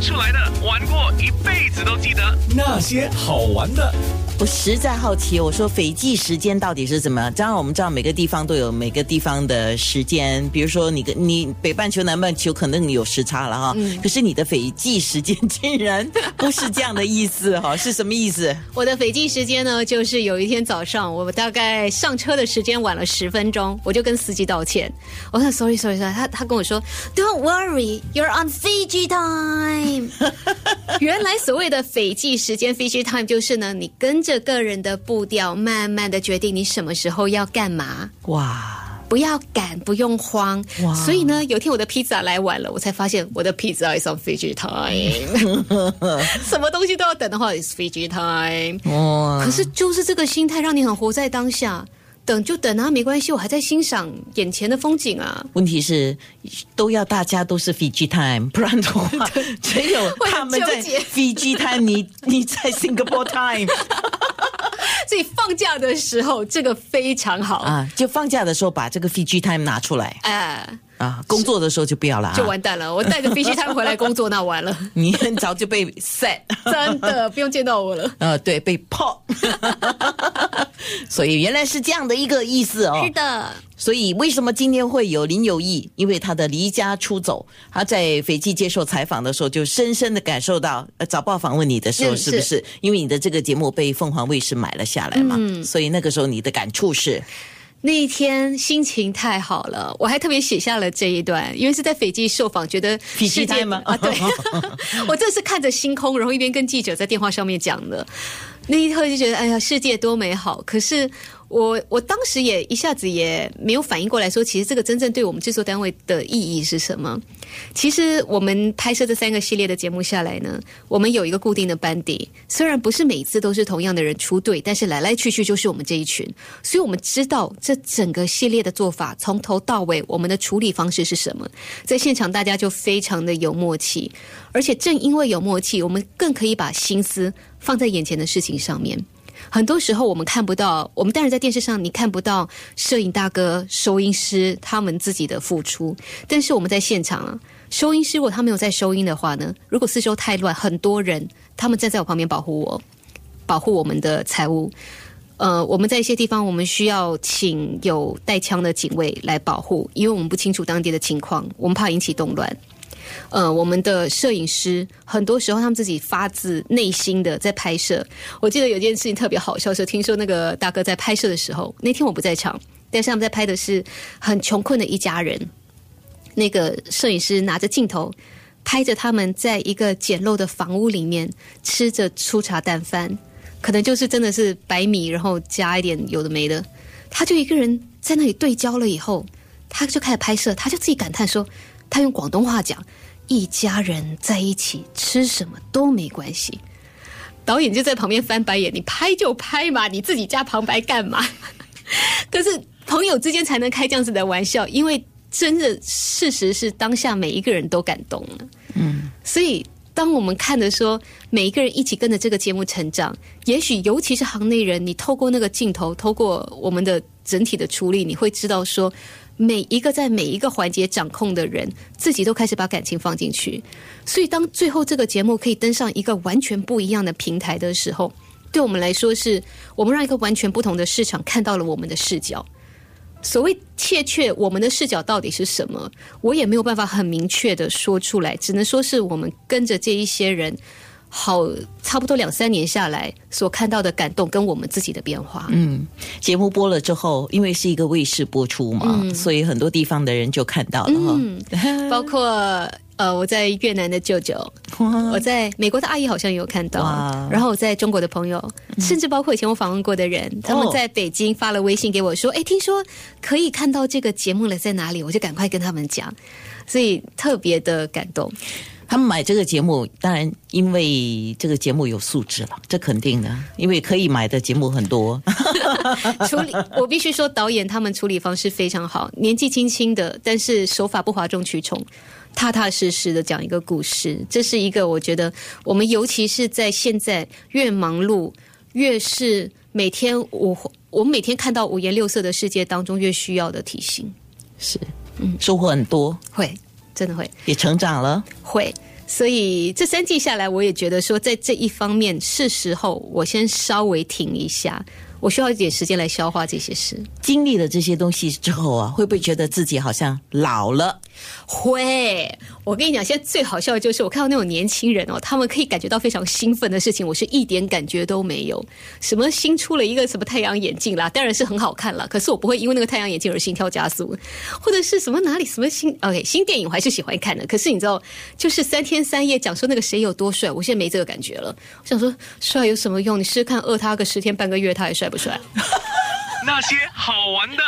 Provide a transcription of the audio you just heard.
出来的，玩过一辈子都记得。那些好玩的。我实在好奇，我说斐济时间到底是怎么？当然我们知道每个地方都有每个地方的时间，比如说你跟你北半球、南半球可能有时差了哈。可是你的斐济时间竟然不是这样的意思哈，是什么意思？我的斐济时间呢，就是有一天早上，我大概上车的时间晚了十分钟，我就跟司机道歉。我说 sorry sorry sorry，他他跟我说 Don't worry, you're on Fiji time。原来所谓的斐济时间 Fiji time 就是呢，你跟着个人的步调，慢慢的决定你什么时候要干嘛。哇！不要赶，不用慌。哇所以呢，有一天我的披萨来晚了，我才发现我的披萨 is on Fiji time。什么东西都要等的话，is Fiji time。哇可是就是这个心态，让你很活在当下。等就等啊，没关系，我还在欣赏眼前的风景啊。问题是都要大家都是 Fiji time，不然的话 只有他们在 Fiji time，你你在 Singapore time 所以放假的时候，这个非常好。啊，就放假的时候把这个 Fiji time 拿出来哎、啊，工作的时候就不要了啊，就完蛋了！我带着必须他回来工作，那完了，你很早就被 set。真的不用见到我了。呃，对，被泡，所以原来是这样的一个意思哦。是的，所以为什么今天会有林有义？因为他的离家出走，他在斐济接受采访的时候，就深深的感受到，呃，早报访问你的时候，嗯是不是？因为你的这个节目被凤凰卫视买了下来嘛，嗯所以那个时候你的感触是，那一天心情太好了，我还特别写下了这一段，因为是在斐济受访，觉得世界吗啊，对，我这是看着星空，然后一边跟记者在电话上面讲的。那一刻就觉得，哎呀，世界多美好。可是我我当时也一下子也没有反应过来说，其实这个真正对我们制作单位的意义是什么？其实我们拍摄这三个系列的节目下来呢，我们有一个固定的班底，虽然不是每次都是同样的人出队，但是来来去去就是我们这一群，所以我们知道这整个系列的做法从头到尾，我们的处理方式是什么。在现场大家就非常的有默契，而且正因为有默契，我们更可以把心思放在眼前的事情上面。很多时候我们看不到，我们当然在电视上你看不到摄影大哥、收音师他们自己的付出，但是我们在现场啊，收音师如果他没有在收音的话呢，如果四周太乱，很多人他们站在我旁边保护我，保护我们的财务。呃，我们在一些地方，我们需要请有带枪的警卫来保护，因为我们不清楚当地的情况，我们怕引起动乱。呃，我们的摄影师很多时候他们自己发自内心的在拍摄。我记得有件事情特别好笑，是听说那个大哥在拍摄的时候，那天我不在场，但是他们在拍的是很穷困的一家人。那个摄影师拿着镜头拍着他们在一个简陋的房屋里面吃着粗茶淡饭，可能就是真的是白米，然后加一点有的没的。他就一个人在那里对焦了以后，他就开始拍摄，他就自己感叹说，他用广东话讲：“一家人在一起吃什么都没关系。”导演就在旁边翻白眼：“你拍就拍嘛，你自己加旁白干嘛？” 可是朋友之间才能开这样子的玩笑，因为真的事实是当下每一个人都感动了。嗯，所以当我们看的说每一个人一起跟着这个节目成长，也许尤其是行内人，你透过那个镜头，透过我们的整体的处理，你会知道说。每一个在每一个环节掌控的人，自己都开始把感情放进去。所以，当最后这个节目可以登上一个完全不一样的平台的时候，对我们来说是，我们让一个完全不同的市场看到了我们的视角。所谓切确，我们的视角到底是什么？我也没有办法很明确的说出来，只能说是我们跟着这一些人，好差不多两三年下来所看到的感动，跟我们自己的变化。嗯，节目播了之后，因为是一个卫视播出嘛，嗯所以很多地方的人就看到了哈。包括呃，我在越南的舅舅，我在美国的阿姨好像也有看到，然后我在中国的朋友，甚至包括以前我访问过的人，他们在北京发了微信给我说：“哎，听说可以看到这个节目了，在哪里？”我就赶快跟他们讲，所以特别的感动。他们买这个节目，当然因为这个节目有素质了，这肯定的，因为可以买的节目很多。处理，我必须说，导演他们处理方式非常好，年纪轻轻的，但是手法不哗众取宠，踏踏实实的讲一个故事。这是一个我觉得我们尤其是在现在越忙碌，越是每天五我们每天看到五颜六色的世界当中，越需要的提醒。是，嗯收获很多，会，真的会也成长了。会。所以这三季下来，我也觉得说，在这一方面是时候我先稍微停一下，我需要一点时间来消化这些事。经历了这些东西之后啊，会不会觉得自己好像老了？会，我跟你讲，现在最好笑的就是我看到那种年轻人哦，他们可以感觉到非常兴奋的事情，我是一点感觉都没有。什么新出了一个什么太阳眼镜啦，当然是很好看了，可是我不会因为那个太阳眼镜而心跳加速，或者是什么哪里什么新 OK 新电影我还是喜欢看的。可是你知道，就是三天三夜讲说那个谁有多帅，我现在没这个感觉了。我想说帅有什么用？你试试看饿他个十天半个月，他还帅不帅？那些好玩的。